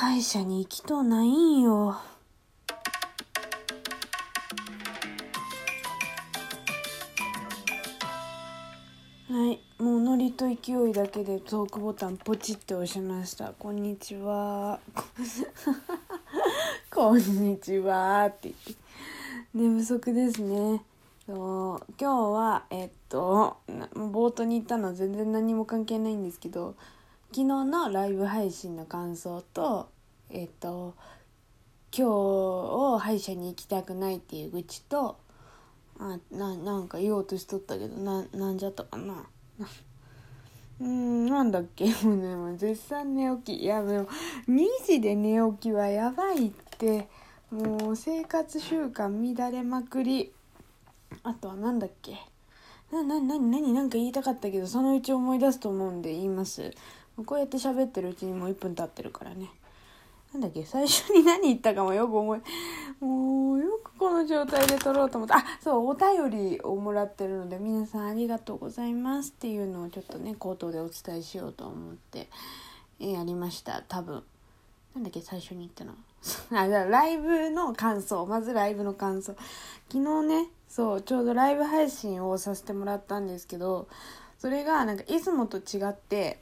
歯医者に行きとうないんよ。はい、もうノリと勢いだけでトークボタンポチって押しました。こんにちは。こんにちはって言って。寝不足ですね。そう今日はえっと冒頭に言ったのは全然何も関係ないんですけど昨日のライブ配信の感想とえっと今日を歯医者に行きたくないっていう愚痴とあななんか言おうとしとったけどななんじゃったかな。うんなんだっけ？もうねもう絶賛寝起き。いやでも2時で寝起きはやばいって。もう生活習慣乱れまくり。あとはなんだっけ？な、な、な、なになんか言いたかったけど、そのうち思い出すと思うんで言います。こうやって喋ってるうちにもう1分経ってるからね。なんだっけ最初に何言ったかもよく思い、もうよくこの状態で撮ろうと思って、あ、そう、お便りをもらってるので、皆さんありがとうございますっていうのをちょっとね、口頭でお伝えしようと思って、やりました。多分。なんだっけ最初に言ったの。あ、じゃあライブの感想。まずライブの感想。昨日ね、そう、ちょうどライブ配信をさせてもらったんですけど、それがなんかいつもと違って、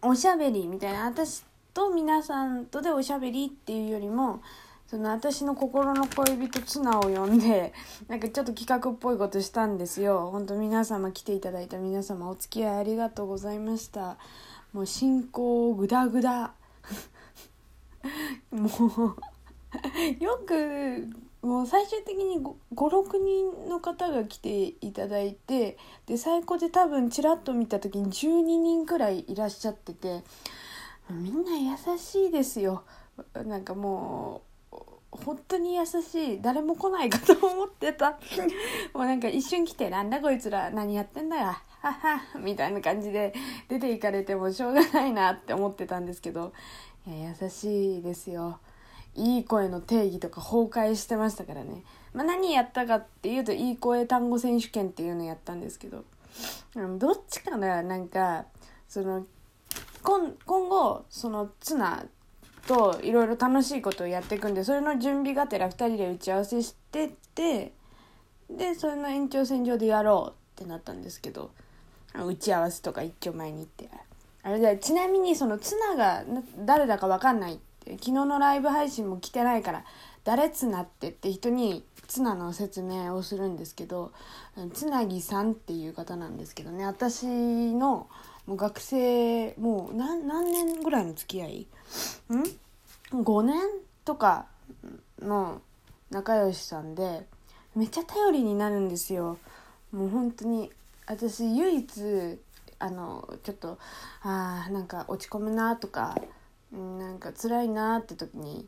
おしゃべりみたいな、私と皆さんとでおしゃべりっていうよりも、その私の心の恋人ツナを呼んで、なんかちょっと企画っぽいことしたんですよ。本当皆様来ていただいた皆様お付き合いありがとうございました。もう進行グダグダ。もうよくもう最終的に56人の方が来ていただいてで最高で多分ちらっと見た時に12人くらいいらっしゃっててみんな優しいですよ。なんかもう本当に優しい。誰も来ないかと思ってた。もうなんか一瞬来て「なんだこいつら何やってんだよ。はは」みたいな感じで出て行かれてもしょうがないなって思ってたんですけどいや優しいですよ。いい声の定義とか崩壊してましたからね、まあ、何やったかっていうといい声単語選手権っていうのやったんですけど。どっちかななんかその今今後そのツナといろいろ楽しいことをやっていくんでそれの準備がてら2人で打ち合わせしててでそれの延長線上でやろうってなったんですけど。打ち合わせとか一丁前に行って。あれだちなみにそのツナが誰だか分かんないって昨日のライブ配信も来てないから誰ツナってって人にツナの説明をするんですけどつなぎさんっていう方なんですけどね。私のもう学生もう何何年ぐらいの付き合い？ん ?5 年とかの仲良しさんでめっちゃ頼りになるんですよ。もう本当に私唯一あのちょっとあーなんか落ち込むなとかなんか辛いなって時に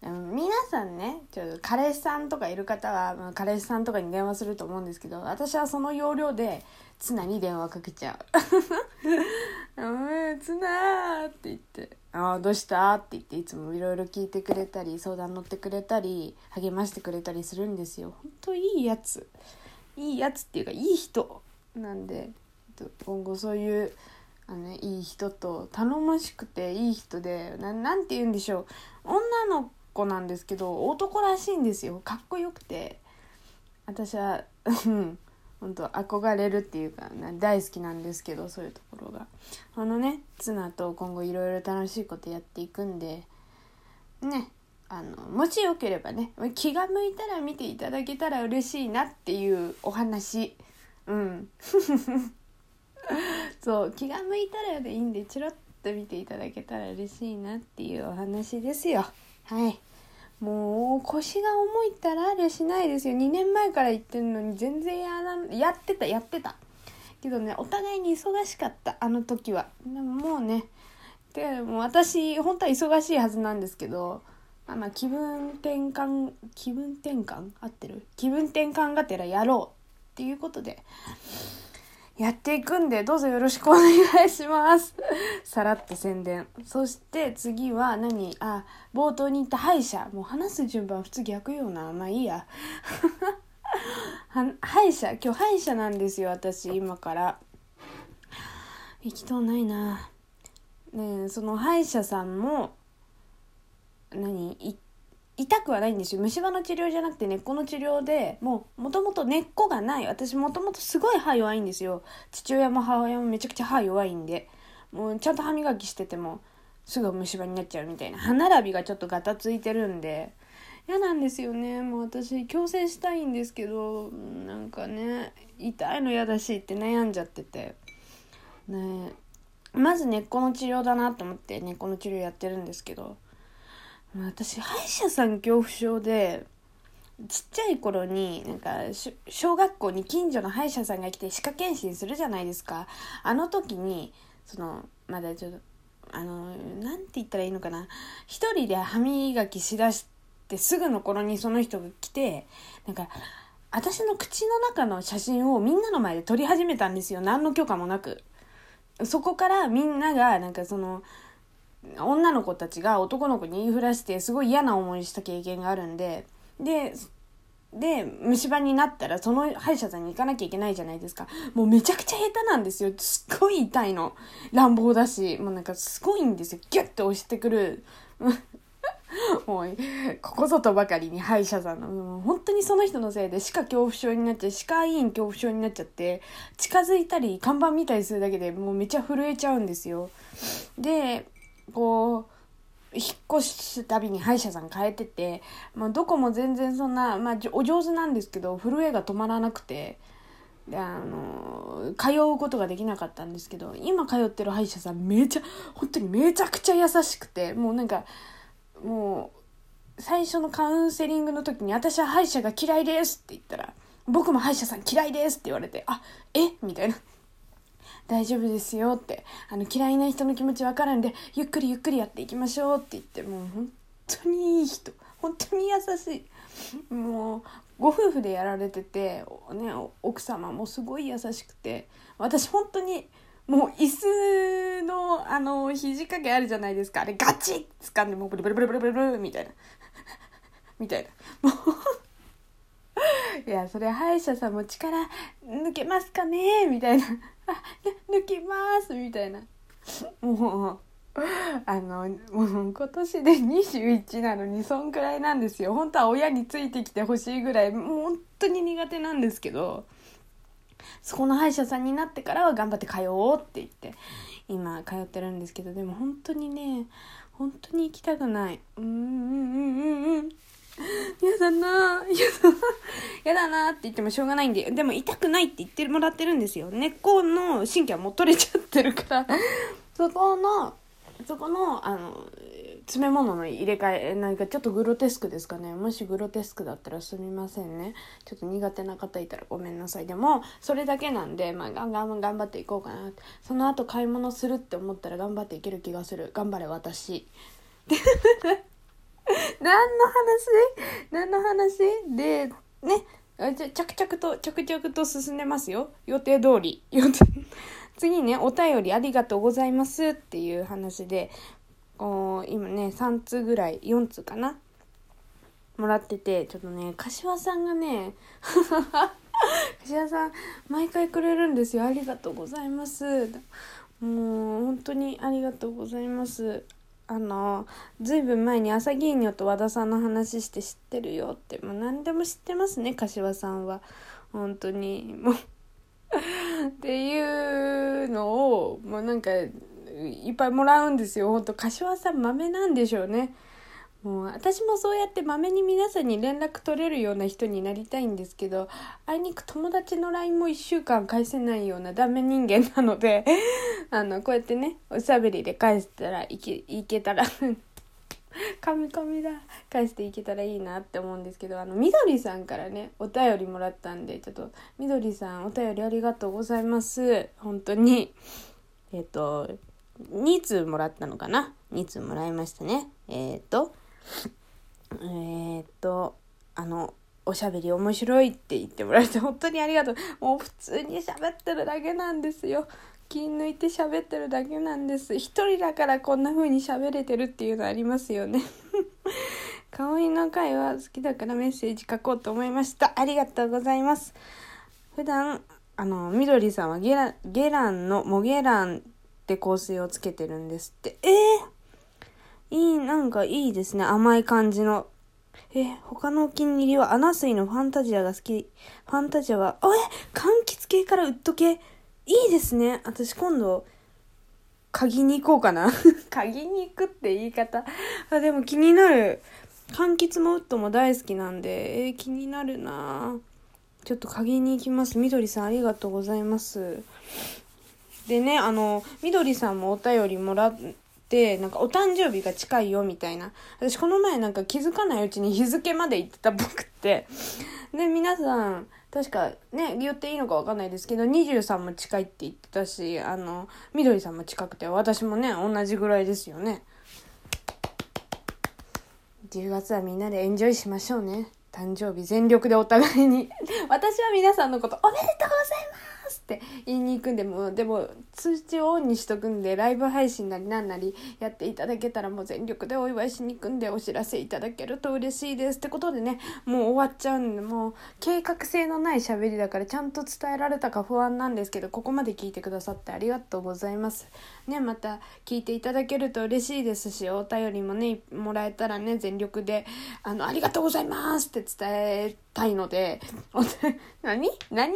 皆さんねちょっと彼氏さんとかいる方は彼氏さんとかに電話すると思うんですけど私はその要領でツナに電話かけちゃう「うんツナ」って言って「ああどうした?」って言っていつもいろいろ聞いてくれたり相談乗ってくれたり励ましてくれたりするんですよ本当いいやついいやつっていうかいい人なんで今後そういうあの、いい人と頼もしくていい人でななんて言うんでしょう。女の子なんですけど男らしいんですよ。かっこよくて。私は本当憧れるっていうか大好きなんですけどそういうところが。あのねツナと今後いろいろ楽しいことやっていくんでねあのもしよければね気が向いたら見ていただけたら嬉しいなっていうお話。うん。そう気が向いたらでいいんでチロッと見ていただけたら嬉しいなっていうお話ですよ。はい。もう腰が重いったらありゃしないですよ。2年前から言ってるのに全然やらんやってたやってた。けどねお互いに忙しかったあの時は。でももうねでも私本当は忙しいはずなんですけどまあまあ気分転換気分転換合ってる？気分転換がてらやろうっていうことでやっていくんで、どうぞよろしくお願いします。さらっと宣伝。そして次は何？あ、冒頭に言った歯医者。もう話す順番普通逆よな。まあいいや。歯医者。今日歯医者なんですよ、私、今から。行きとうないな。ねその歯医者さんも、何？行っ痛くはないんですよ。虫歯の治療じゃなくて根っこの治療でもうもともと根っこがない。私もともとすごい歯弱いんですよ。父親も母親もめちゃくちゃ歯弱いんで。もうちゃんと歯磨きしててもすぐ虫歯になっちゃうみたいな。歯並びがちょっとガタついてるんで。嫌なんですよね。もう私矯正したいんですけどなんかね痛いの嫌だしって悩んじゃってて。ねまず根っこの治療だなと思って根っこの治療やってるんですけど。私歯医者さん恐怖症でちっちゃい頃になんか小学校に近所の歯医者さんが来て歯科検診するじゃないですか。あの時にそのまだちょっとあの何て言ったらいいのかな。一人で歯磨きしだしてすぐの頃にその人が来てなんか私の口の中の写真をみんなの前で撮り始めたんですよ。何の許可もなく。そこからみんながなんかその女の子たちが男の子に言いふらしてすごい嫌な思いした経験があるんででで虫歯になったらその歯医者さんに行かなきゃいけないじゃないですか。もうめちゃくちゃ下手なんですよ。すっごい痛いの。乱暴だしもうなんかすごいんですよ。ギュッて押してくる。もうここぞとばかりに歯医者さんの。もう本当にその人のせいで歯科恐怖症になっちゃう。歯科医院恐怖症になっちゃって近づいたり看板見たりするだけでもうめちゃ震えちゃうんですよ。でこう引っ越すたびに歯医者さん変えてて、まあ、どこも全然そんな、まあ、お上手なんですけど震えが止まらなくてであの通うことができなかったんですけど今通ってる歯医者さんめちゃ本当にめちゃくちゃ優しくてもうなんかもう最初のカウンセリングの時に「私は歯医者が嫌いです」って言ったら「僕も歯医者さん嫌いです」って言われて「あえ？みたいな。大丈夫ですよってあの嫌いな人の気持ち分かるんでゆっくりゆっくりやっていきましょうって言ってもう本当にいい人。本当に優しい。もうご夫婦でやられてて、ね、奥様もすごい優しくて私本当にもう椅子のあの肘掛けあるじゃないですか。あれガチッ掴んでもうブルブルブルブルブルブルみたいな。みたいな。もういやそれ歯医者さんも力抜けますかね？みたいな。あ抜きます！みたいな。もうあのもう今年で21なのにそんくらいなんですよ。本当は親についてきてほしいぐらい。もう本当に苦手なんですけど。そこの歯医者さんになってからは頑張って通おうって言って今通ってるんですけど。でも本当にね本当に行きたくない。うんうんうんうんうん。やだなやだやだなって言ってもしょうがないんででも痛くないって言ってもらってるんですよ。根っこの神経はもう取れちゃってるから。そこのそこのあの詰め物の入れ替えなんかちょっとグロテスクですかね。もしグロテスクだったらすみませんね。ちょっと苦手な方いたらごめんなさい。でもそれだけなんで、まあ、ガンガン頑張っていこうかなその後買い物するって思ったら頑張っていける気がする。頑張れ私。何の話？何の話？でね着々と着々と進んでますよ。予定通り。次ねお便りありがとうございますっていう話でお今ね3通ぐらい4通かな？もらっててちょっとね柏さんがね 柏さん毎回くれるんですよ。ありがとうございます。もう本当にありがとうございます。あのずいぶん前に朝芸人と和田さんの話して知ってるよってもう何でも知ってますね柏さんは。本当に。もうっていうのをもうなんかいっぱいもらうんですよ。本当柏さん豆なんでしょうね。もう私もそうやってまめに皆さんに連絡取れるような人になりたいんですけどあいにく友達の LINE も1週間返せないようなダメ人間なので あのこうやってねおしゃべりで返したらいけいけたらカミカミだ。返していけたらいいなって思うんですけどあのみどりさんからねお便りもらったんでちょっとみどりさんお便りありがとうございます。本当に。えっ、と2通もらったのかな？2通もらいましたね。えっ、とえー、っとあのおしゃべり面白いって言ってもらえて本当にありがとう。もう普通に喋ってるだけなんですよ。気抜いて喋ってるだけなんです。一人だからこんな風に喋れてるっていうのありますよね。香りの会は好きだからメッセージ書こうと思いました。ありがとうございます。普段あのみどりさんはゲラゲランのモゲランって香水をつけてるんですって。えーいいなんかいいですね。甘い感じの。え、他のお気に入りはアナスイのファンタジアが好き。ファンタジアは、あえ、柑橘系からウッド系。いいですね。私今度、鍵に行こうかな。鍵に行くって言い方。あ、でも気になる。柑橘もウッドも大好きなんで、えー、気になるなちょっと鍵に行きます。みどりさんありがとうございます。でね、あの、みどりさんもお便りもらっ、なんかお誕生日が近いよみたいな。私この前なんか気づかないうちに日付まで言ってたっぽくって。で、皆さん、確かね、言っていいのかわかんないですけど、23も近いって言ってたし、あの、みどりさんも近くて、私もね、同じぐらいですよね。10月はみんなでエンジョイしましょうね。誕生日全力でお互いに 私は皆さんのことおめでとうございますって言いに行くんでもでも通知をオンにしとくんでライブ配信なりなんなりやっていただけたらもう全力でお祝いしに行くんでお知らせいただけると嬉しいです。ってことでねもう終わっちゃうんでもう計画性のない喋りだからちゃんと伝えられたか不安なんですけどここまで聞いてくださってありがとうございます。ねまた聞いていただけると嬉しいですしお便りもねもらえたらね全力であのありがとうございますって伝えたいので、何？何？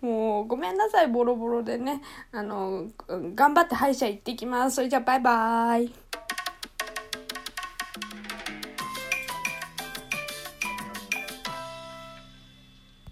もうごめんなさい、ボロボロでね。あの、頑張って歯医者行ってきます。それじゃあバイバーイ。